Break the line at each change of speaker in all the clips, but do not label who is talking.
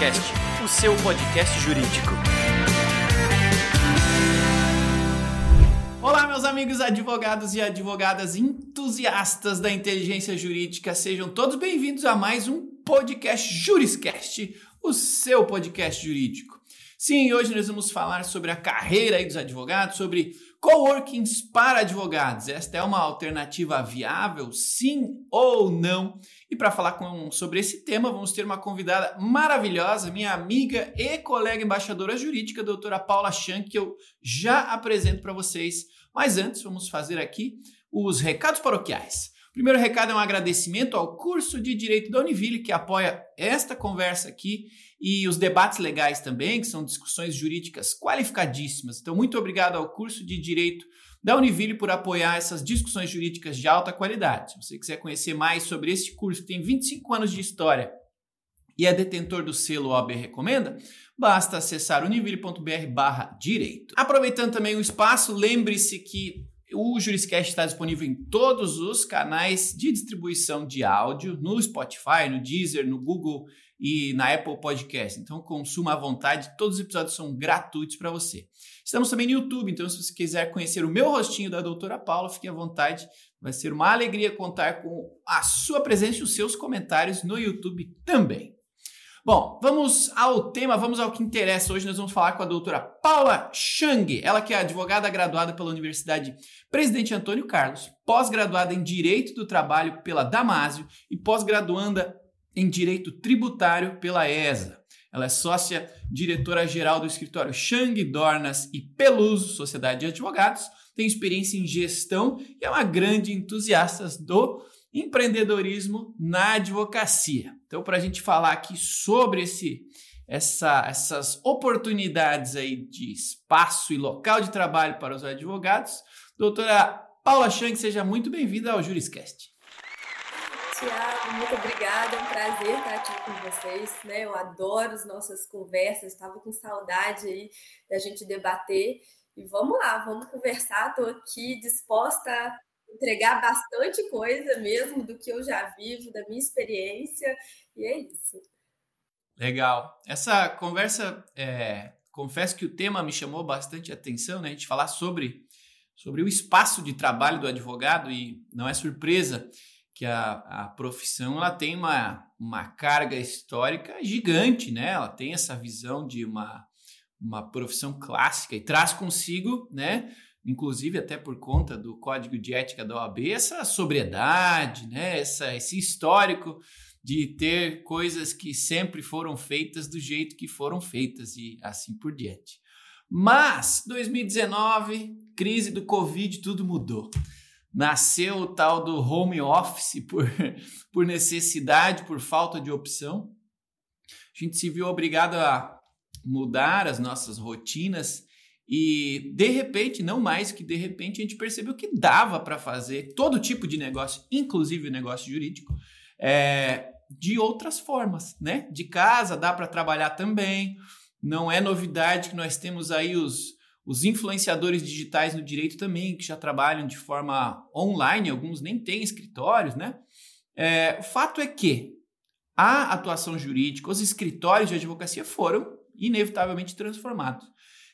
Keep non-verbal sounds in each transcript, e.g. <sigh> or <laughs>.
Juriscast, o seu podcast jurídico. Olá, meus amigos advogados e advogadas entusiastas da inteligência jurídica, sejam todos bem-vindos a mais um podcast Juriscast, o seu podcast jurídico. Sim, hoje nós vamos falar sobre a carreira dos advogados, sobre Coworkings para advogados. Esta é uma alternativa viável, sim ou não? E para falar com, sobre esse tema, vamos ter uma convidada maravilhosa, minha amiga e colega embaixadora jurídica, doutora Paula Chan, que eu já apresento para vocês. Mas antes, vamos fazer aqui os recados paroquiais. O primeiro recado é um agradecimento ao curso de Direito da Univille, que apoia esta conversa aqui e os debates legais também, que são discussões jurídicas qualificadíssimas. Então, muito obrigado ao curso de Direito da Univille por apoiar essas discussões jurídicas de alta qualidade. Se você quiser conhecer mais sobre este curso, que tem 25 anos de história e é detentor do selo OAB Recomenda, basta acessar univille.br direito. Aproveitando também o espaço, lembre-se que o Juriscast está disponível em todos os canais de distribuição de áudio, no Spotify, no Deezer, no Google e na Apple Podcast. Então consuma à vontade, todos os episódios são gratuitos para você. Estamos também no YouTube, então se você quiser conhecer o meu rostinho da doutora Paula, fique à vontade. Vai ser uma alegria contar com a sua presença e os seus comentários no YouTube também. Bom, vamos ao tema, vamos ao que interessa. Hoje nós vamos falar com a doutora Paula Chang, ela que é advogada graduada pela Universidade Presidente Antônio Carlos, pós-graduada em Direito do Trabalho pela Damásio e pós-graduanda em Direito Tributário pela ESA. Ela é sócia diretora-geral do escritório Chang, Dornas e Peluso, Sociedade de Advogados, tem experiência em gestão e é uma grande entusiasta do empreendedorismo na advocacia. Então, para a gente falar aqui sobre esse, essa, essas oportunidades aí de espaço e local de trabalho para os advogados, doutora Paula Chang, seja muito bem-vinda ao Juriscast.
Tiago, muito obrigada. É um prazer estar aqui com vocês. Né? Eu adoro as nossas conversas, estava com saudade aí da gente debater. E vamos lá, vamos conversar. Estou aqui disposta a entregar bastante coisa mesmo do que eu já vivo, da minha experiência. E é isso.
Legal. Essa conversa, é, confesso que o tema me chamou bastante atenção, né? A gente falar sobre, sobre o espaço de trabalho do advogado e não é surpresa que a, a profissão ela tem uma, uma carga histórica gigante, né? Ela tem essa visão de uma, uma profissão clássica e traz consigo, né? Inclusive até por conta do código de ética da OAB, essa sobriedade, né? Essa, esse histórico de ter coisas que sempre foram feitas do jeito que foram feitas e assim por diante. Mas 2019, crise do Covid, tudo mudou nasceu o tal do home office <laughs> por, por necessidade, por falta de opção. A gente se viu obrigado a mudar as nossas rotinas e de repente, não mais que de repente, a gente percebeu que dava para fazer todo tipo de negócio, inclusive o negócio jurídico, é, de outras formas, né? De casa dá para trabalhar também. Não é novidade que nós temos aí os os influenciadores digitais no direito também, que já trabalham de forma online, alguns nem têm escritórios, né? É, o fato é que a atuação jurídica, os escritórios de advocacia foram inevitavelmente transformados.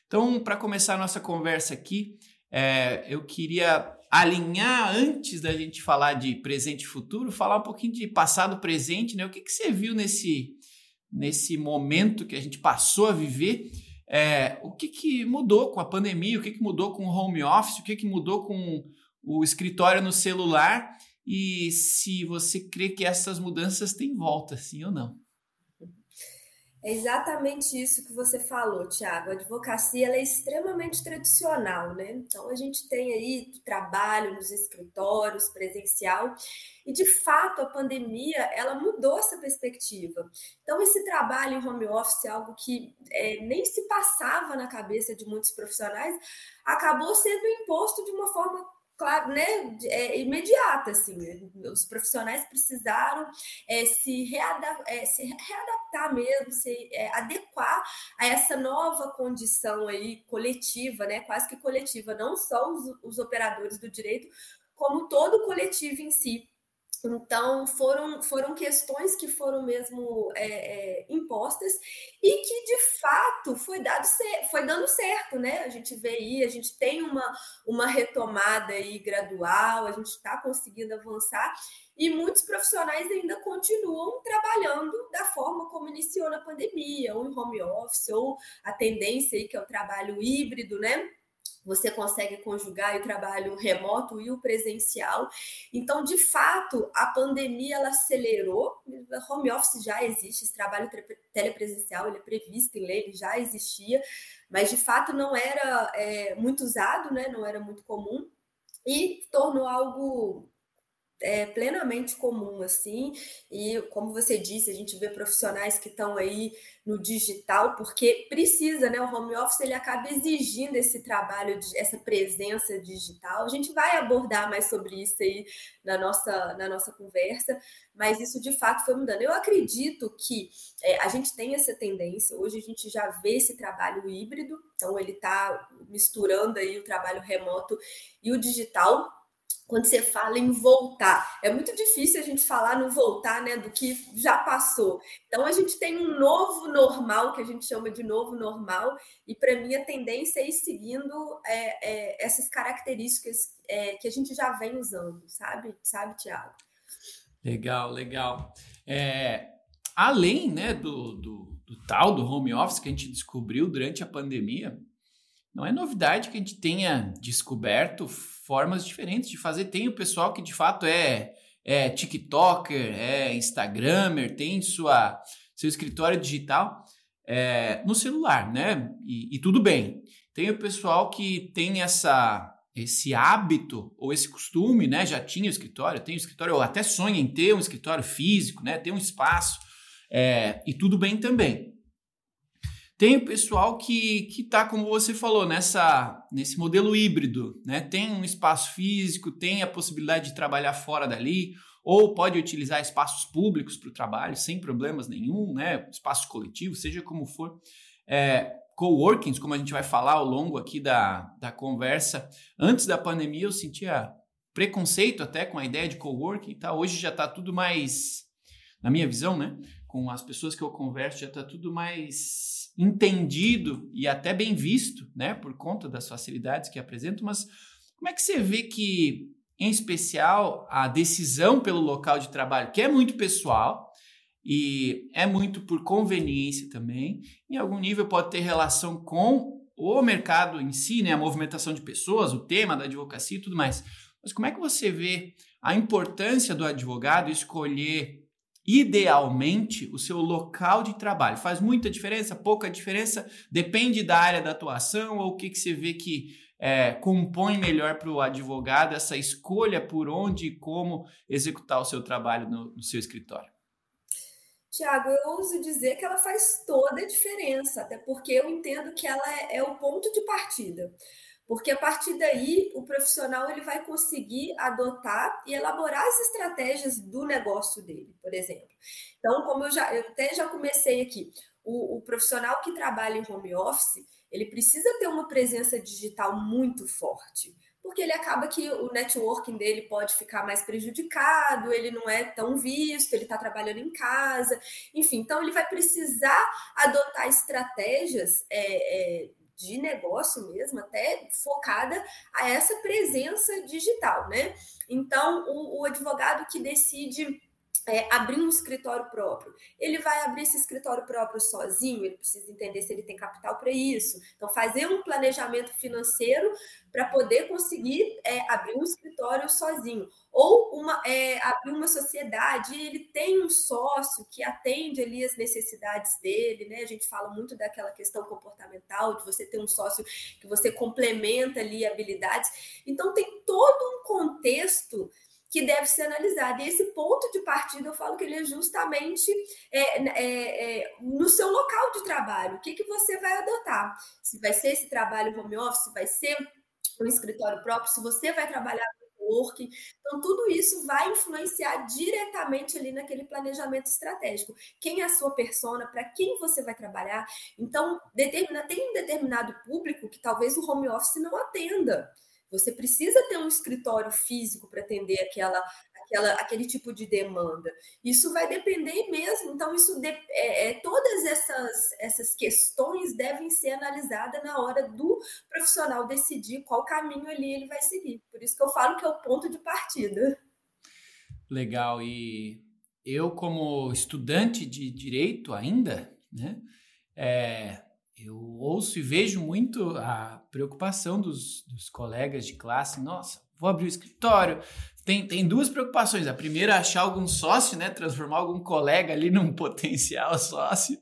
Então, para começar a nossa conversa aqui, é, eu queria alinhar antes da gente falar de presente e futuro, falar um pouquinho de passado, presente, né? O que, que você viu nesse, nesse momento que a gente passou a viver é, o que, que mudou com a pandemia, o que, que mudou com o home office, o que, que mudou com o escritório no celular e se você crê que essas mudanças têm volta, sim ou não.
É exatamente isso que você falou, Tiago. A advocacia é extremamente tradicional, né? Então a gente tem aí trabalho nos escritórios, presencial, e de fato a pandemia ela mudou essa perspectiva. Então esse trabalho em home office, algo que é, nem se passava na cabeça de muitos profissionais, acabou sendo imposto de uma forma claro, né, é, imediata, assim, né? os profissionais precisaram é, se, é, se, readaptar mesmo, se é, adequar a essa nova condição aí coletiva, né, quase que coletiva, não só os, os operadores do direito, como todo o coletivo em si. Então, foram, foram questões que foram mesmo é, é, impostas e que, de fato, foi, dado, foi dando certo, né? A gente vê aí, a gente tem uma, uma retomada aí gradual, a gente está conseguindo avançar e muitos profissionais ainda continuam trabalhando da forma como iniciou na pandemia, ou em home office, ou a tendência aí que é o trabalho híbrido, né? Você consegue conjugar o trabalho remoto e o presencial. Então, de fato, a pandemia ela acelerou. Home office já existe, esse trabalho telepresencial ele é previsto em lei, ele já existia, mas de fato não era é, muito usado, né? não era muito comum e tornou algo é plenamente comum, assim, e como você disse, a gente vê profissionais que estão aí no digital, porque precisa, né? O home office ele acaba exigindo esse trabalho, de, essa presença digital. A gente vai abordar mais sobre isso aí na nossa, na nossa conversa, mas isso de fato foi mudando. Eu acredito que é, a gente tem essa tendência, hoje a gente já vê esse trabalho híbrido, então ele está misturando aí o trabalho remoto e o digital quando você fala em voltar. É muito difícil a gente falar no voltar, né, do que já passou. Então a gente tem um novo normal que a gente chama de novo normal e para mim a tendência é ir seguindo é, é, essas características é, que a gente já vem usando, sabe, sabe, Tiago?
Legal, legal. É, além, né, do, do, do tal do home office que a gente descobriu durante a pandemia, não é novidade que a gente tenha descoberto formas diferentes de fazer. Tem o pessoal que de fato é, é TikToker, é Instagramer, tem sua, seu escritório digital é, no celular, né? E, e tudo bem. Tem o pessoal que tem essa esse hábito ou esse costume, né? Já tinha o escritório, tem o escritório, ou até sonha em ter um escritório físico, né? Ter um espaço, é, e tudo bem também. Tem o pessoal que que está, como você falou, nessa nesse modelo híbrido, né? Tem um espaço físico, tem a possibilidade de trabalhar fora dali, ou pode utilizar espaços públicos para o trabalho sem problemas nenhum, né? Espaço coletivo, seja como for. É, coworkings, como a gente vai falar ao longo aqui da, da conversa, antes da pandemia eu sentia preconceito até com a ideia de coworking, tá? Hoje já está tudo mais, na minha visão, né? Com as pessoas que eu converso já está tudo mais entendido e até bem visto, né, por conta das facilidades que apresentam, mas como é que você vê que, em especial, a decisão pelo local de trabalho, que é muito pessoal e é muito por conveniência também, em algum nível pode ter relação com o mercado em si, né, a movimentação de pessoas, o tema da advocacia e tudo mais. Mas como é que você vê a importância do advogado escolher idealmente o seu local de trabalho. Faz muita diferença, pouca diferença, depende da área da atuação ou o que, que você vê que é, compõe melhor para o advogado essa escolha por onde e como executar o seu trabalho no, no seu escritório.
Tiago, eu ouso dizer que ela faz toda a diferença, até porque eu entendo que ela é, é o ponto de partida porque a partir daí o profissional ele vai conseguir adotar e elaborar as estratégias do negócio dele, por exemplo. Então, como eu já eu até já comecei aqui, o, o profissional que trabalha em home office ele precisa ter uma presença digital muito forte, porque ele acaba que o networking dele pode ficar mais prejudicado, ele não é tão visto, ele está trabalhando em casa, enfim, então ele vai precisar adotar estratégias é, é, de negócio mesmo, até focada a essa presença digital, né? Então, o, o advogado que decide é, abrir um escritório próprio. Ele vai abrir esse escritório próprio sozinho, ele precisa entender se ele tem capital para isso. Então, fazer um planejamento financeiro para poder conseguir é, abrir um escritório sozinho. Ou uma, é, abrir uma sociedade, ele tem um sócio que atende ali as necessidades dele, né? A gente fala muito daquela questão comportamental, de você ter um sócio que você complementa ali habilidades. Então, tem todo um contexto que deve ser analisado. E esse ponto de partida, eu falo que ele é justamente é, é, é, no seu local de trabalho. O que, que você vai adotar? Se vai ser esse trabalho home office, vai ser um escritório próprio, se você vai trabalhar no work. Então, tudo isso vai influenciar diretamente ali naquele planejamento estratégico. Quem é a sua persona, para quem você vai trabalhar. Então, determina, tem um determinado público que talvez o home office não atenda. Você precisa ter um escritório físico para atender aquela, aquela, aquele tipo de demanda. Isso vai depender mesmo. Então, isso de, é, é, todas essas, essas questões devem ser analisadas na hora do profissional decidir qual caminho ali ele vai seguir. Por isso que eu falo que é o ponto de partida.
Legal. E eu, como estudante de direito ainda, né? É, eu ouço e vejo muito a preocupação dos, dos colegas de classe. Nossa, vou abrir o escritório. Tem, tem duas preocupações. A primeira é achar algum sócio, né? Transformar algum colega ali num <laughs> potencial sócio.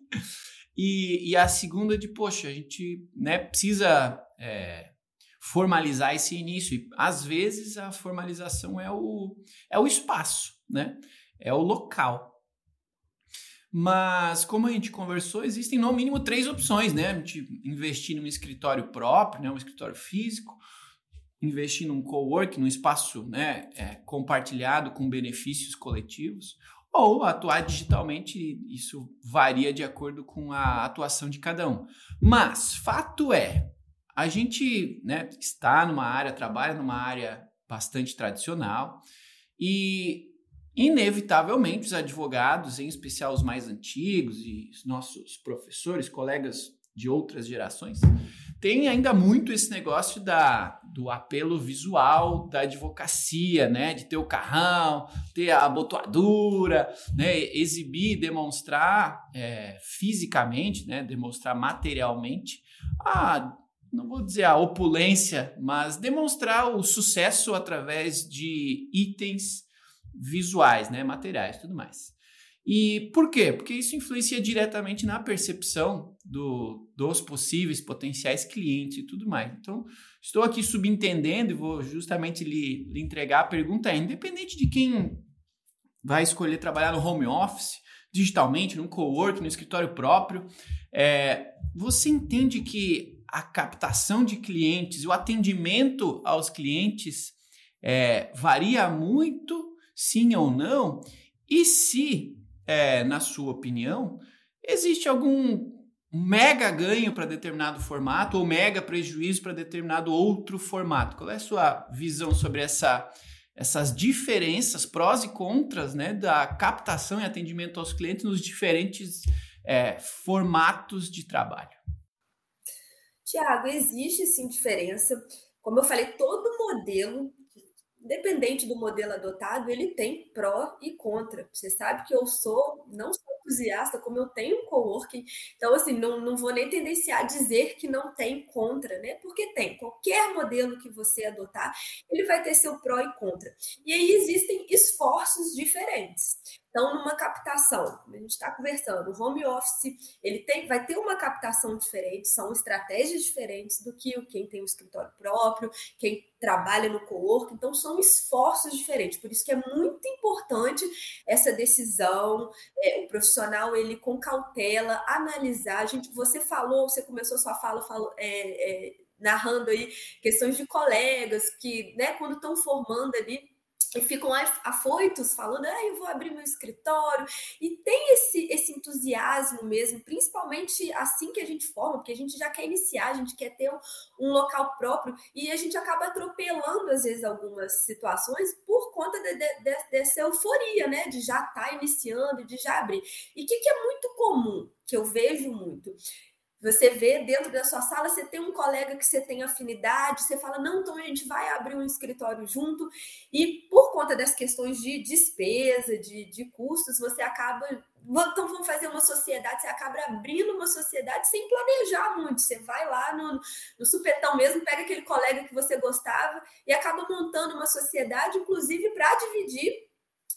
E, e a segunda de, poxa, a gente né, precisa é, formalizar esse início. E às vezes a formalização é o, é o espaço, né? É o local. Mas, como a gente conversou, existem no mínimo três opções, né? A gente investir num escritório próprio, né? um escritório físico, investir num co-work, num espaço né? É, compartilhado com benefícios coletivos, ou atuar digitalmente, isso varia de acordo com a atuação de cada um. Mas, fato é, a gente né, está numa área, trabalha numa área bastante tradicional e Inevitavelmente, os advogados, em especial os mais antigos e os nossos professores, colegas de outras gerações, têm ainda muito esse negócio da, do apelo visual da advocacia, né? De ter o carrão, ter a abotoadura, né? exibir, demonstrar é, fisicamente, né? demonstrar materialmente a não vou dizer a opulência, mas demonstrar o sucesso através de itens visuais, né, materiais, tudo mais. E por quê? Porque isso influencia diretamente na percepção do, dos possíveis potenciais clientes e tudo mais. Então, estou aqui subentendendo e vou justamente lhe, lhe entregar a pergunta é, independente de quem vai escolher trabalhar no home office, digitalmente, no cowork, no escritório próprio, é, você entende que a captação de clientes, o atendimento aos clientes é, varia muito sim ou não, e se, é, na sua opinião, existe algum mega ganho para determinado formato ou mega prejuízo para determinado outro formato. Qual é a sua visão sobre essa, essas diferenças, prós e contras, né, da captação e atendimento aos clientes nos diferentes é, formatos de trabalho?
Tiago, existe sim diferença. Como eu falei, todo modelo Independente do modelo adotado, ele tem pró e contra. Você sabe que eu sou, não sou entusiasta, como eu tenho um coworking, então, assim, não, não vou nem tendenciar a dizer que não tem contra, né? Porque tem. Qualquer modelo que você adotar, ele vai ter seu pró e contra. E aí existem esforços diferentes. Então, numa captação, a gente está conversando, o home office, ele tem, vai ter uma captação diferente, são estratégias diferentes do que quem tem um escritório próprio, quem trabalha no co-work, então são esforços diferentes. Por isso que é muito importante essa decisão, é, o profissional ele com cautela analisar. A gente, você falou, você começou sua fala, falou, é, é, narrando aí questões de colegas que, né, quando estão formando ali e ficam afoitos falando, ah, eu vou abrir meu escritório. E tem esse, esse entusiasmo mesmo, principalmente assim que a gente forma, porque a gente já quer iniciar, a gente quer ter um, um local próprio, e a gente acaba atropelando, às vezes, algumas situações por conta de, de, de, dessa euforia, né? De já estar tá iniciando, de já abrir. E o que, que é muito comum, que eu vejo muito? Você vê dentro da sua sala, você tem um colega que você tem afinidade, você fala, não, então a gente vai abrir um escritório junto, e por conta das questões de despesa, de, de custos, você acaba. Então vamos fazer uma sociedade, você acaba abrindo uma sociedade sem planejar muito. Você vai lá no, no supetão mesmo, pega aquele colega que você gostava e acaba montando uma sociedade, inclusive para dividir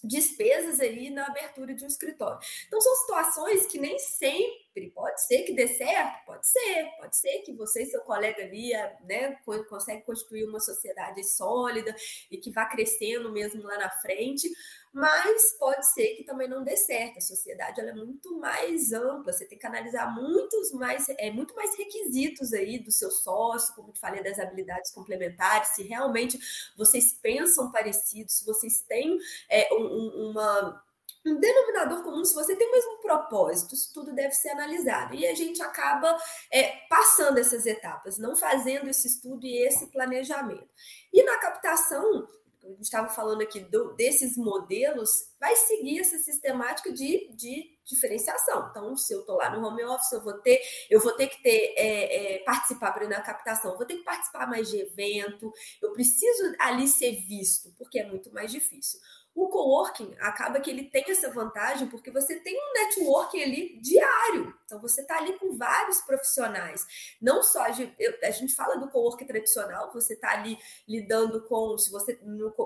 despesas aí na abertura de um escritório. Então são situações que nem sempre pode ser que dê certo, pode ser, pode ser que você e seu colega ali, né, consegue constituir uma sociedade sólida e que vá crescendo mesmo lá na frente, mas pode ser que também não dê certo. A sociedade ela é muito mais ampla, você tem que analisar muitos mais, é, muito mais requisitos aí do seu sócio, como te falei, das habilidades complementares, se realmente vocês pensam parecidos, se vocês têm é, um, uma um denominador comum, se você tem o mesmo propósito, isso tudo deve ser analisado. E a gente acaba é, passando essas etapas, não fazendo esse estudo e esse planejamento. E na captação, a gente estava falando aqui do, desses modelos, vai seguir essa sistemática de, de diferenciação. Então, se eu estou lá no home office, eu vou ter, eu vou ter que ter é, é, participar na captação, vou ter que participar mais de evento, eu preciso ali ser visto, porque é muito mais difícil. O coworking acaba que ele tem essa vantagem porque você tem um networking ali diário. Então você está ali com vários profissionais. Não só a gente, a gente fala do coworking tradicional, você está ali lidando com, se você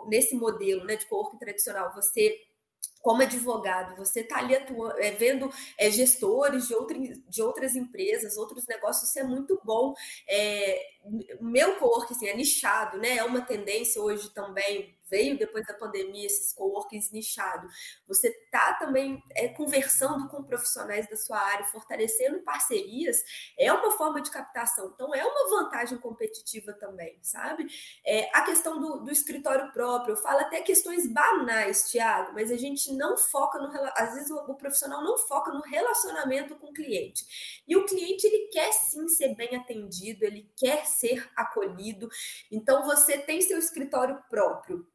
nesse modelo né, de coworking tradicional, você como advogado, você está ali atuando, é, vendo é, gestores de, outra, de outras empresas, outros negócios, isso é muito bom. É, meu coworking assim, é nichado, né? É uma tendência hoje também veio depois da pandemia, esses coworkings nichados, você está também é, conversando com profissionais da sua área, fortalecendo parcerias, é uma forma de captação. Então, é uma vantagem competitiva também, sabe? É, a questão do, do escritório próprio, eu falo até questões banais, Tiago, mas a gente não foca no. Às vezes o, o profissional não foca no relacionamento com o cliente. E o cliente, ele quer sim ser bem atendido, ele quer ser acolhido. Então, você tem seu escritório próprio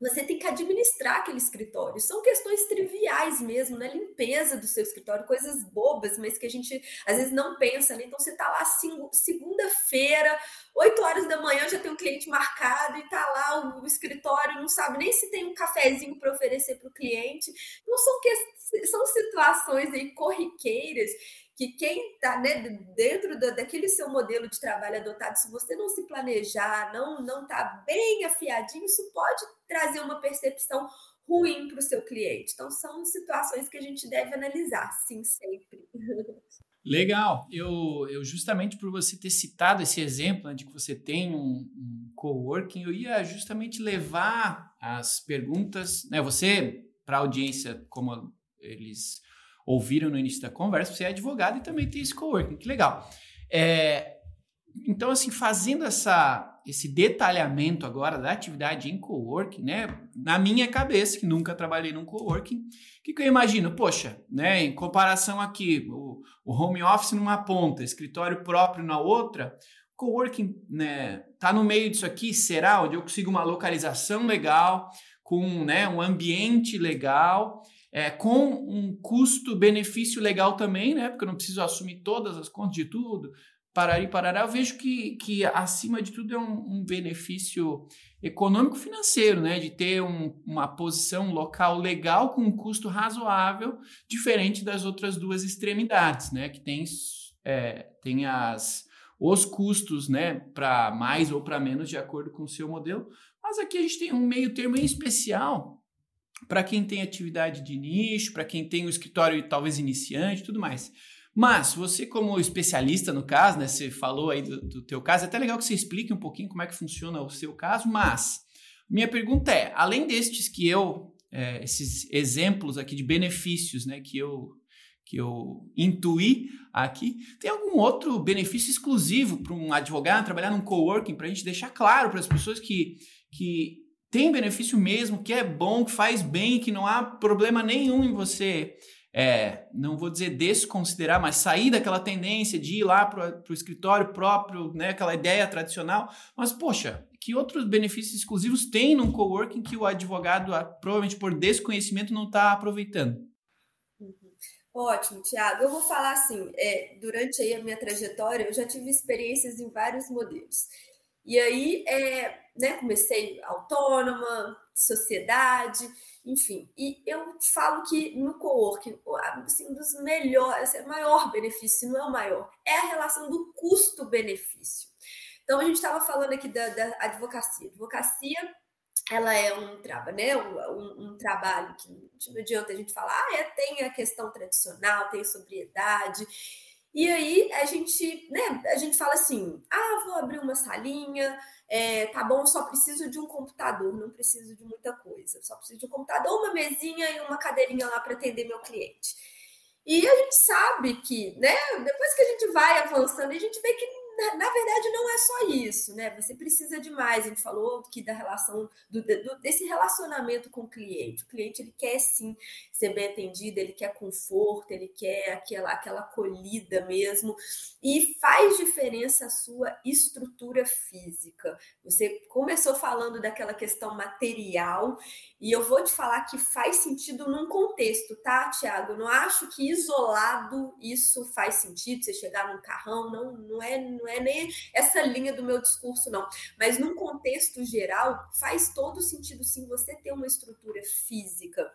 você tem que administrar aquele escritório. São questões triviais mesmo, né? Limpeza do seu escritório, coisas bobas, mas que a gente às vezes não pensa, né? Então você tá lá segunda-feira, 8 horas da manhã, já tem um cliente marcado e tá lá o, escritório, não sabe nem se tem um cafezinho para oferecer para o cliente. Não são, que, são situações aí corriqueiras que quem está né, dentro da, daquele seu modelo de trabalho adotado, se você não se planejar, não não está bem afiadinho, isso pode trazer uma percepção ruim para o seu cliente. Então, são situações que a gente deve analisar, sim, sempre.
Legal. Eu, eu justamente por você ter citado esse exemplo né, de que você tem um, um coworking, eu ia justamente levar as perguntas, né? Você, para a audiência, como eles ouviram no início da conversa, você é advogado e também tem esse coworking, que legal. É, então, assim, fazendo essa, esse detalhamento agora da atividade em coworking, né? Na minha cabeça, que nunca trabalhei num coworking, o que, que eu imagino? Poxa, né? Em comparação aqui, o, o home office numa ponta, escritório próprio na outra, coworking, né? Tá no meio disso aqui, será? Onde eu consigo uma localização legal, com né, um ambiente legal é, com um custo-benefício legal também, né? Porque eu não preciso assumir todas as contas de tudo, parar e parar. Eu vejo que, que acima de tudo é um, um benefício econômico-financeiro, né? De ter um, uma posição local legal com um custo razoável, diferente das outras duas extremidades, né? Que tem, é, tem as, os custos, né? Para mais ou para menos, de acordo com o seu modelo. Mas aqui a gente tem um meio termo em especial para quem tem atividade de nicho, para quem tem um escritório talvez iniciante, tudo mais. Mas você como especialista no caso, né, você falou aí do, do teu caso, é até legal que você explique um pouquinho como é que funciona o seu caso, mas minha pergunta é, além destes que eu, é, esses exemplos aqui de benefícios, né, que eu que eu intuí aqui, tem algum outro benefício exclusivo para um advogado trabalhar num coworking para a gente deixar claro para as pessoas que, que tem benefício mesmo, que é bom, que faz bem, que não há problema nenhum em você, é, não vou dizer desconsiderar, mas sair daquela tendência de ir lá para o escritório próprio, né, aquela ideia tradicional. Mas, poxa, que outros benefícios exclusivos tem num coworking que o advogado, provavelmente por desconhecimento, não está aproveitando?
Uhum. Ótimo, Tiago. Eu vou falar assim, é, durante aí a minha trajetória, eu já tive experiências em vários modelos. E aí, é, né, comecei autônoma, sociedade, enfim. E eu te falo que no coworking, assim, um dos melhores, assim, o maior benefício, não é o maior, é a relação do custo-benefício. Então, a gente estava falando aqui da, da advocacia. Advocacia ela é um, trabalho, né, um, um, trabalho que não adianta a gente falar, ah, é, tem a questão tradicional, tem sobriedade, e aí a gente, né, a gente fala assim: ah, vou abrir uma salinha, é, tá bom, só preciso de um computador, não preciso de muita coisa, só preciso de um computador, uma mesinha e uma cadeirinha lá para atender meu cliente. E a gente sabe que, né, depois que a gente vai avançando, a gente vê que na, na, verdade, não é só isso, né? Você precisa de mais. A gente falou aqui da relação, do, do, desse relacionamento com o cliente. O cliente ele quer sim ser bem atendido, ele quer conforto, ele quer aquela, aquela acolhida mesmo. E faz diferença a sua estrutura física. Você começou falando daquela questão material, e eu vou te falar que faz sentido num contexto, tá, Tiago? Não acho que isolado isso faz sentido, você chegar num carrão, não, não, é, não é nem essa linha do meu discurso, não. Mas num contexto geral, faz todo sentido sim você ter uma estrutura física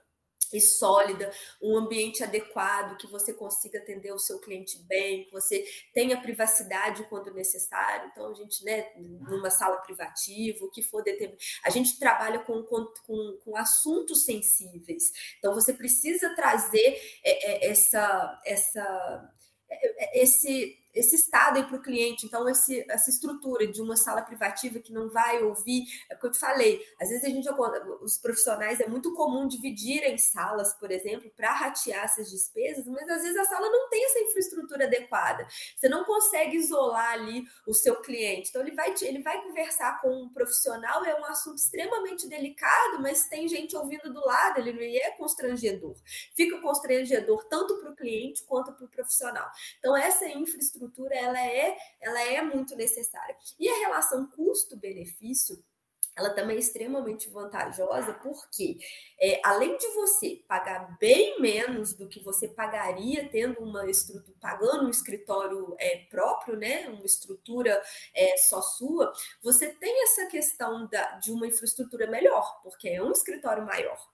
e sólida, um ambiente adequado, que você consiga atender o seu cliente bem, que você tenha privacidade quando necessário. Então, a gente, né, numa sala privativa, o que for determinado. A gente trabalha com, com, com, com assuntos sensíveis. Então, você precisa trazer é, é, essa, essa, é, esse esse estado aí para o cliente. Então, esse, essa estrutura de uma sala privativa que não vai ouvir, é o que eu te falei. Às vezes a gente, os profissionais, é muito comum dividirem salas, por exemplo, para ratear essas despesas, mas às vezes a sala não tem essa infraestrutura adequada. Você não consegue isolar ali o seu cliente. Então, ele vai, ele vai conversar com um profissional, é um assunto extremamente delicado, mas tem gente ouvindo do lado, ele não é constrangedor. Fica constrangedor tanto para o cliente quanto para o profissional. Então, essa infraestrutura estrutura ela é, ela é muito necessária. E a relação custo-benefício ela também é extremamente vantajosa, porque é, além de você pagar bem menos do que você pagaria tendo uma estrutura, pagando um escritório é, próprio, né, uma estrutura é, só sua, você tem essa questão da, de uma infraestrutura melhor, porque é um escritório maior.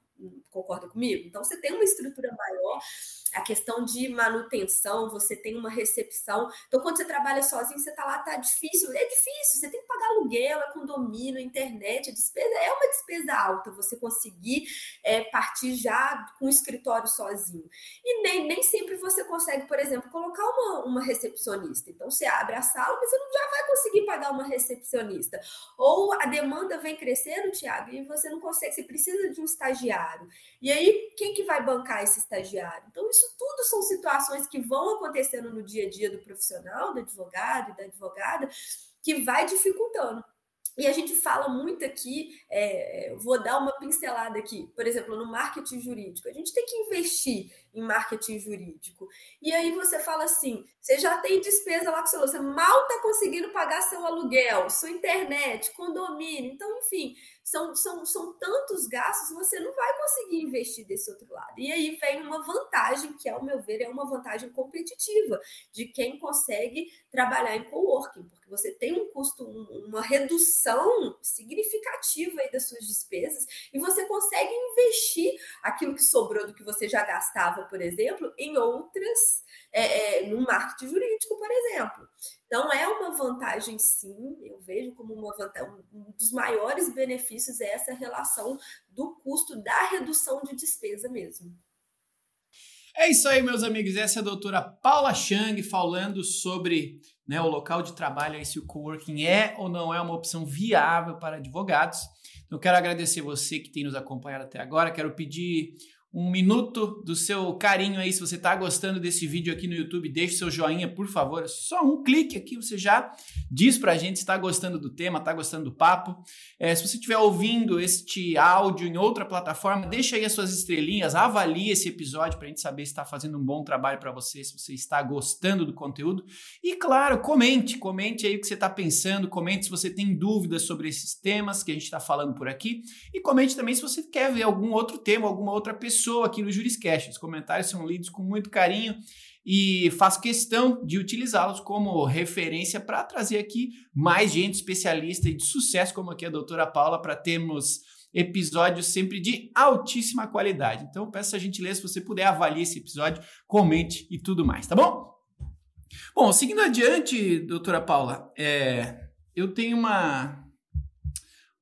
Concorda comigo? Então você tem uma estrutura maior, a questão de manutenção, você tem uma recepção. Então, quando você trabalha sozinho, você está lá, tá difícil. É difícil, você tem que pagar aluguel, é condomínio, internet, a despesa é uma despesa alta você conseguir é, partir já com o escritório sozinho. E nem, nem sempre você consegue, por exemplo, colocar uma, uma recepcionista. Então, você abre a sala, mas você não já vai conseguir pagar uma recepcionista. Ou a demanda vem crescendo, Tiago, e você não consegue, você precisa de um estagiário. E aí, quem que vai bancar esse estagiário? Então, isso tudo são situações que vão acontecendo no dia a dia do profissional, do advogado e da advogada, que vai dificultando. E a gente fala muito aqui, é, vou dar uma pincelada aqui, por exemplo, no marketing jurídico. A gente tem que investir em marketing jurídico. E aí você fala assim: você já tem despesa lá com seu você mal está conseguindo pagar seu aluguel, sua internet, condomínio. Então, enfim, são, são, são tantos gastos, você não vai conseguir investir desse outro lado. E aí vem uma vantagem, que, ao meu ver, é uma vantagem competitiva de quem consegue trabalhar em coworking, porque você tem um custo, uma redução significativa aí das suas despesas e você consegue investir aquilo que sobrou do que você já gastava, por exemplo, em outras, é, é, no marketing jurídico, por exemplo. Então, é uma vantagem, sim, eu vejo como uma vantagem, um dos maiores benefícios é essa relação do custo da redução de despesa mesmo.
É isso aí, meus amigos. Essa é a doutora Paula Chang falando sobre né, o local de trabalho, se o coworking é ou não é uma opção viável para advogados. Eu quero agradecer você que tem nos acompanhado até agora. Quero pedir um minuto do seu carinho aí. Se você está gostando desse vídeo aqui no YouTube, deixe seu joinha, por favor. Só um clique aqui, você já diz para a gente se está gostando do tema, está gostando do papo. É, se você estiver ouvindo este áudio em outra plataforma, deixa aí as suas estrelinhas, avalie esse episódio para a gente saber se está fazendo um bom trabalho para você, se você está gostando do conteúdo. E claro, comente, comente aí o que você está pensando, comente se você tem dúvidas sobre esses temas que a gente está falando por aqui. E comente também se você quer ver algum outro tema, alguma outra pessoa pessoa aqui no Juriscast. Os comentários são lidos com muito carinho e faço questão de utilizá-los como referência para trazer aqui mais gente especialista e de sucesso, como aqui a doutora Paula, para termos episódios sempre de altíssima qualidade. Então, peço a gentileza, se você puder avaliar esse episódio, comente e tudo mais, tá bom? Bom, seguindo adiante, doutora Paula, é, eu tenho uma,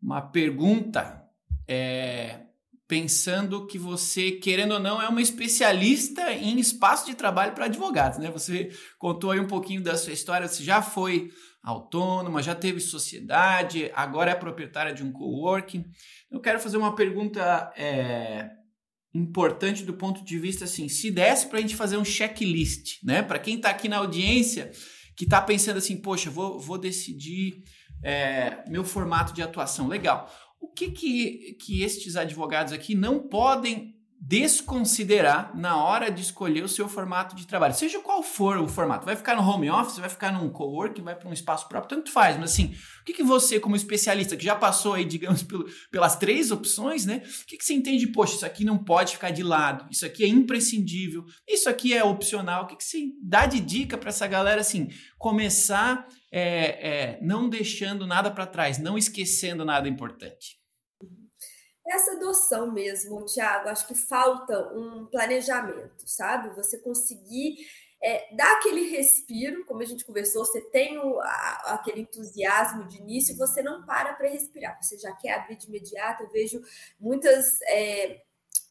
uma pergunta é, pensando que você, querendo ou não, é uma especialista em espaço de trabalho para advogados, né? Você contou aí um pouquinho da sua história, você já foi autônoma, já teve sociedade, agora é proprietária de um coworking. Eu quero fazer uma pergunta é, importante do ponto de vista assim, se desse para a gente fazer um checklist, né? Para quem está aqui na audiência que está pensando assim, poxa, vou, vou decidir é, meu formato de atuação. Legal. O que, que, que estes advogados aqui não podem desconsiderar na hora de escolher o seu formato de trabalho, seja qual for o formato. Vai ficar no home office, vai ficar num coworking, vai para um espaço próprio, tanto faz. Mas assim, o que, que você, como especialista, que já passou aí, <laughs> digamos, pelo, pelas três opções, né? O que, que você entende? Poxa, isso aqui não pode ficar de lado, isso aqui é imprescindível, isso aqui é opcional. O que, que você dá de dica para essa galera, assim, começar é, é, não deixando nada para trás, não esquecendo nada importante?
Essa adoção mesmo, Tiago. Acho que falta um planejamento, sabe? Você conseguir é, dar aquele respiro, como a gente conversou, você tem o, a, aquele entusiasmo de início, você não para para respirar, você já quer abrir de imediato. Eu vejo muitas. É,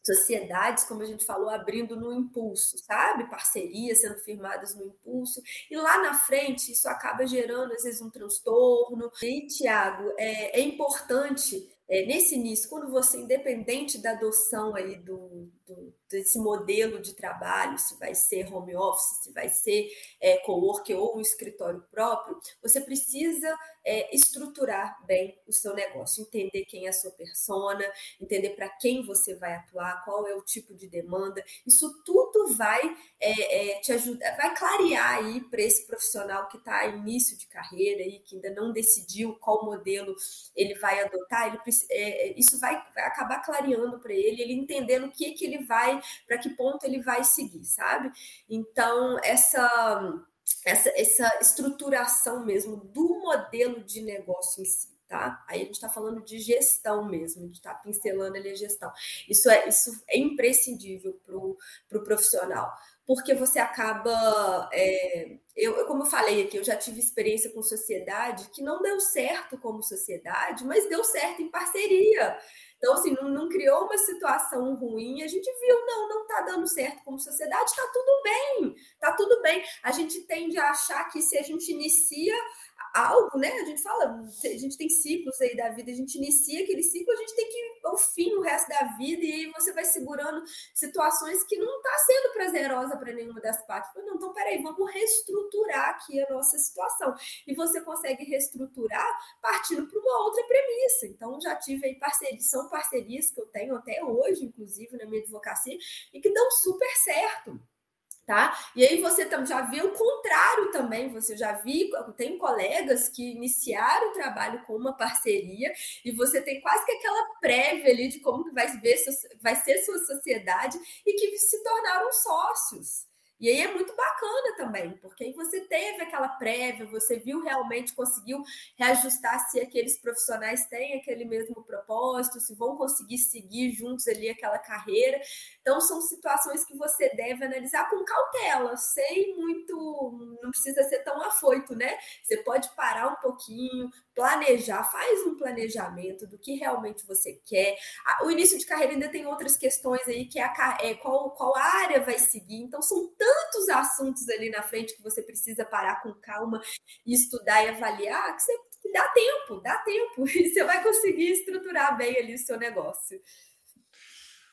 sociedades, como a gente falou, abrindo no impulso, sabe? Parcerias sendo firmadas no impulso. E lá na frente, isso acaba gerando, às vezes, um transtorno. E, Tiago, é, é importante é, nesse início, quando você, independente da adoção aí do, do, desse modelo de trabalho, se vai ser home office, se vai ser é, co-work ou um escritório próprio, você precisa é, estruturar bem o seu negócio, entender quem é a sua persona, entender para quem você vai atuar, qual é o tipo de demanda. Isso tudo vai é, é te ajudar, vai clarear aí para esse profissional que está início de carreira e que ainda não decidiu qual modelo ele vai adotar. Ele, é, isso vai, acabar clareando para ele, ele entendendo o que, que ele ele vai, para que ponto ele vai seguir, sabe? Então, essa, essa, essa estruturação mesmo do modelo de negócio em si. Tá? Aí a gente está falando de gestão mesmo, a gente está pincelando ali a gestão. Isso é, isso é imprescindível para o pro profissional, porque você acaba. É, eu, como eu falei aqui, eu já tive experiência com sociedade que não deu certo como sociedade, mas deu certo em parceria. Então, assim, não, não, criou uma situação ruim. A gente viu, não, não está dando certo como sociedade, está tudo bem, está tudo bem. A gente tende a achar que se a gente inicia algo, né? A gente fala, a gente tem ciclos aí da vida, a gente inicia aquele ciclo, a gente tem que ir ao fim o resto da vida, e aí você vai segurando situações que não está sendo prazerosa para nenhuma das partes. Não, então peraí, vamos reestruturar aqui a nossa situação. E você consegue reestruturar partindo para uma outra premissa. Então, já tive aí parcerias, são parcerias que eu tenho até hoje, inclusive, na minha advocacia, e que dão super certo tá? E aí você já vê o contrário também, você já viu, tem colegas que iniciaram o trabalho com uma parceria e você tem quase que aquela prévia ali de como vai, ver, vai ser sua sociedade e que se tornaram sócios. E aí é muito bacana também, porque aí você teve aquela prévia, você viu realmente, conseguiu reajustar se aqueles profissionais têm aquele mesmo propósito, se vão conseguir seguir juntos ali aquela carreira. Então, são situações que você deve analisar com cautela, sem muito. Não precisa ser tão afoito, né? Você pode parar um pouquinho, planejar, faz um planejamento do que realmente você quer. O início de carreira ainda tem outras questões aí, que é, a, é qual, qual área vai seguir. Então, são tantos assuntos ali na frente que você precisa parar com calma e estudar e avaliar que você dá tempo, dá tempo, <laughs> e você vai conseguir estruturar bem ali o seu negócio.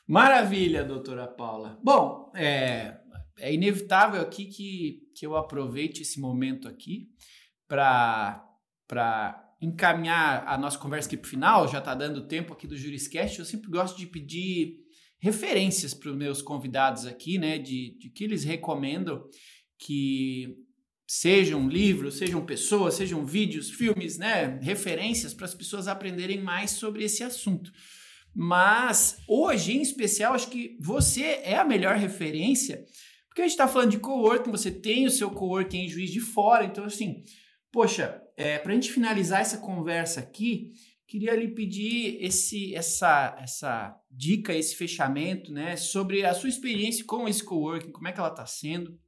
Maravilha, doutora Paula. Bom, é, é inevitável aqui que, que eu aproveite esse momento aqui para encaminhar a nossa conversa aqui para o final, já está dando tempo aqui do Juriscast, eu sempre gosto de pedir referências para os meus convidados aqui, né, de, de que eles recomendam que sejam livros, sejam pessoas, sejam vídeos, filmes, né, referências para as pessoas aprenderem mais sobre esse assunto. Mas hoje, em especial, acho que você é a melhor referência, porque a gente está falando de coworking, você tem o seu coworking em Juiz de Fora, então assim, Poxa, é, para a gente finalizar essa conversa aqui, queria lhe pedir esse, essa, essa dica, esse fechamento, né, sobre a sua experiência com esse coworking, como é que ela está sendo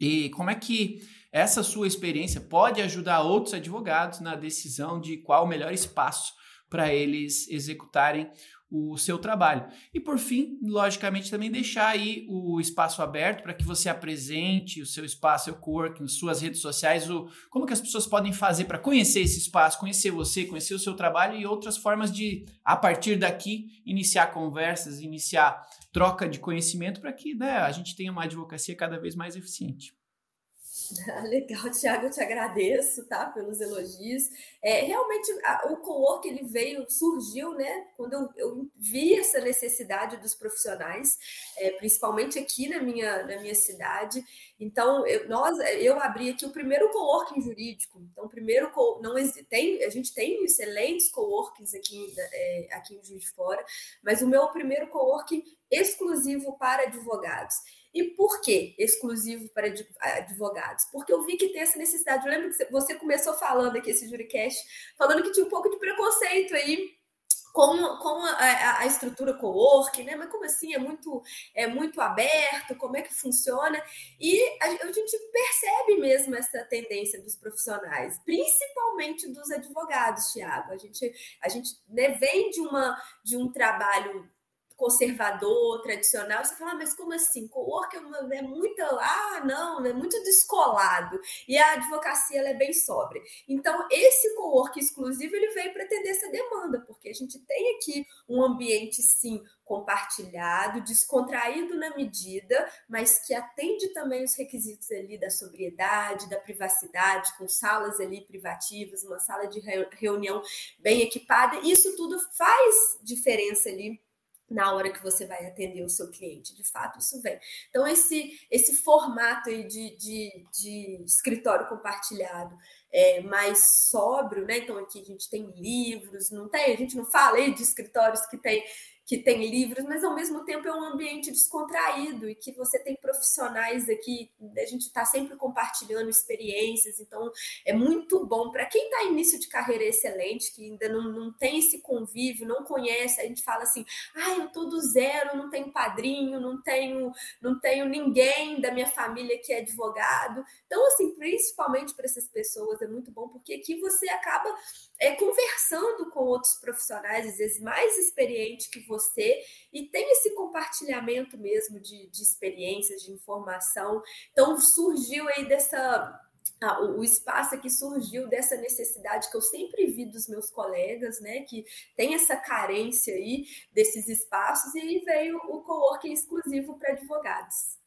e como é que essa sua experiência pode ajudar outros advogados na decisão de qual o melhor espaço para eles executarem o seu trabalho. E por fim, logicamente, também deixar aí o espaço aberto para que você apresente o seu espaço, seu coworking, suas redes sociais, o, como que as pessoas podem fazer para conhecer esse espaço, conhecer você, conhecer o seu trabalho e outras formas de, a partir daqui, iniciar conversas, iniciar troca de conhecimento para que né, a gente tenha uma advocacia cada vez mais eficiente. <laughs>
Legal, Tiago, eu te agradeço, tá, pelos elogios. É, realmente, a, o co-work, ele veio, surgiu, né, quando eu, eu vi essa necessidade dos profissionais, é, principalmente aqui na minha, na minha cidade. Então, eu, nós, eu abri aqui o primeiro coworking jurídico. Então, primeiro, não tem, a gente tem excelentes coworkings aqui, é, aqui em Juiz de Fora, mas o meu primeiro coworking exclusivo para advogados. E por que exclusivo para advogados? Porque eu vi que tem essa necessidade. Eu lembro que você começou falando aqui, esse Juricast, falando que tinha um pouco de preconceito aí com, com a, a, estrutura co-work, né? Mas como assim? É muito, é muito aberto, como é que funciona? E a, a, gente percebe mesmo essa tendência dos profissionais, principalmente dos advogados, Tiago. A gente, a gente né, vem de, uma, de um trabalho conservador, tradicional, você fala, ah, mas como assim? Co-work é, é muito, ah, não, é muito descolado. E a advocacia é bem sóbria. Então, esse co-work exclusivo, ele veio para atender essa demanda, porque a gente tem aqui um ambiente, sim, compartilhado, descontraído na medida, mas que atende também os requisitos ali da sobriedade, da privacidade, com salas ali privativas, uma sala de reunião bem equipada. Isso tudo faz diferença ali na hora que você vai atender o seu cliente. De fato, isso vem. Então, esse, esse formato aí de, de, de escritório compartilhado é, mais sóbrio, né? Então, aqui a gente tem livros, não tem, a gente não fala aí de escritórios que tem que tem livros, mas ao mesmo tempo é um ambiente descontraído e que você tem profissionais aqui, a gente está sempre compartilhando experiências, então é muito bom para quem está início de carreira excelente, que ainda não, não tem esse convívio, não conhece, a gente fala assim, ah, eu tô do zero, não tenho padrinho, não tenho, não tenho ninguém da minha família que é advogado. Então, assim, principalmente para essas pessoas é muito bom, porque aqui você acaba é, conversando com outros profissionais, às vezes mais experientes que você, e tem esse compartilhamento mesmo de, de experiências, de informação. Então, surgiu aí dessa. Ah, o espaço aqui surgiu dessa necessidade que eu sempre vi dos meus colegas, né, que tem essa carência aí desses espaços, e veio o coworking exclusivo para advogados.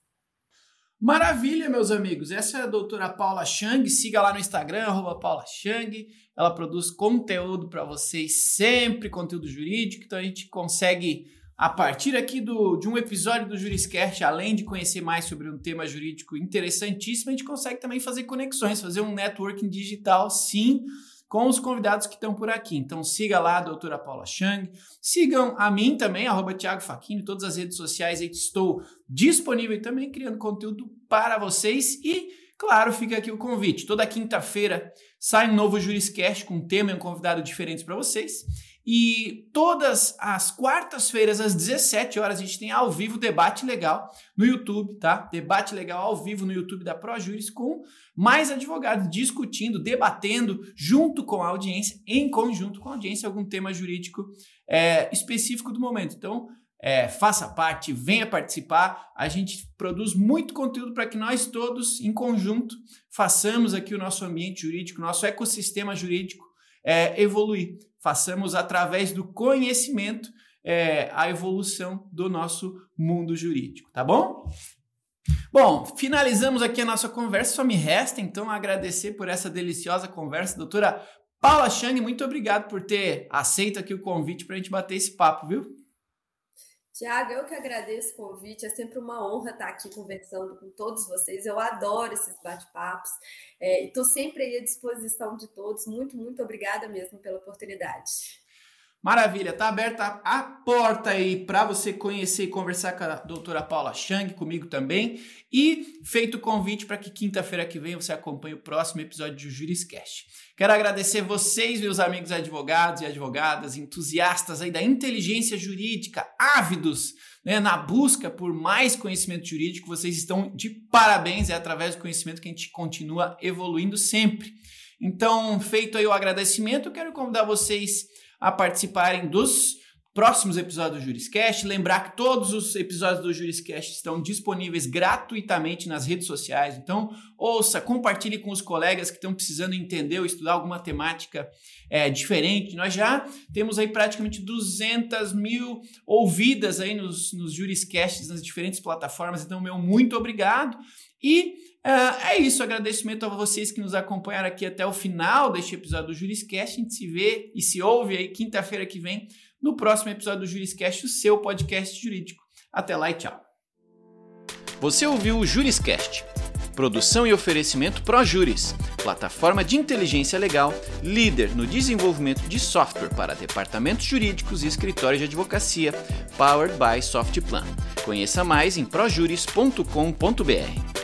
Maravilha, meus amigos. Essa é a doutora Paula Chang. Siga lá no Instagram, arroba Paula Chang. Ela produz conteúdo para vocês, sempre conteúdo jurídico. Então a gente consegue, a partir aqui do, de um episódio do Juriscast, além de conhecer mais sobre um tema jurídico interessantíssimo, a gente consegue também fazer conexões, fazer um networking digital, sim com os convidados que estão por aqui. Então siga lá a doutora Paula Chang, sigam a mim também, arroba Thiago Faquini, todas as redes sociais aí estou disponível também criando conteúdo para vocês e, claro, fica aqui o convite. Toda quinta-feira sai um novo Juriscast com um tema e um convidado diferentes para vocês. E todas as quartas-feiras, às 17 horas, a gente tem ao vivo debate legal no YouTube, tá? Debate legal ao vivo no YouTube da ProJuris com mais advogados discutindo, debatendo junto com a audiência, em conjunto com a audiência, algum tema jurídico é, específico do momento. Então, é, faça parte, venha participar. A gente produz muito conteúdo para que nós todos, em conjunto, façamos aqui o nosso ambiente jurídico, nosso ecossistema jurídico é, evoluir façamos através do conhecimento é, a evolução do nosso mundo jurídico, tá bom? Bom, finalizamos aqui a nossa conversa. Só me resta então agradecer por essa deliciosa conversa, doutora Paula Chang. Muito obrigado por ter aceito aqui o convite para a gente bater esse papo, viu?
Tiago, eu que agradeço o convite. É sempre uma honra estar aqui conversando com todos vocês. Eu adoro esses bate-papos. Estou é, sempre aí à disposição de todos. Muito, muito obrigada mesmo pela oportunidade.
Maravilha, tá aberta a porta aí para você conhecer e conversar com a doutora Paula Chang, comigo também. E feito o convite para que quinta-feira que vem você acompanhe o próximo episódio do Juriscast. Quero agradecer vocês, meus amigos advogados e advogadas, entusiastas aí da inteligência jurídica, ávidos né, na busca por mais conhecimento jurídico. Vocês estão de parabéns, é através do conhecimento que a gente continua evoluindo sempre. Então, feito aí o agradecimento, quero convidar vocês a participarem dos próximos episódios do Juriscast. Lembrar que todos os episódios do Juriscast estão disponíveis gratuitamente nas redes sociais. Então, ouça, compartilhe com os colegas que estão precisando entender ou estudar alguma temática é, diferente. Nós já temos aí praticamente 200 mil ouvidas aí nos, nos Juriscasts, nas diferentes plataformas. Então, meu muito obrigado.
E uh, é isso, agradecimento a vocês que nos acompanharam aqui até o final deste episódio do Juriscast. A gente se vê e se ouve aí quinta-feira que vem no próximo episódio do Juriscast, o seu podcast jurídico. Até lá e tchau.
Você ouviu o Juriscast Produção e oferecimento ProJuris, plataforma de inteligência legal, líder no desenvolvimento de software para departamentos jurídicos e escritórios de advocacia, powered by Softplan. Conheça mais em projuris.com.br.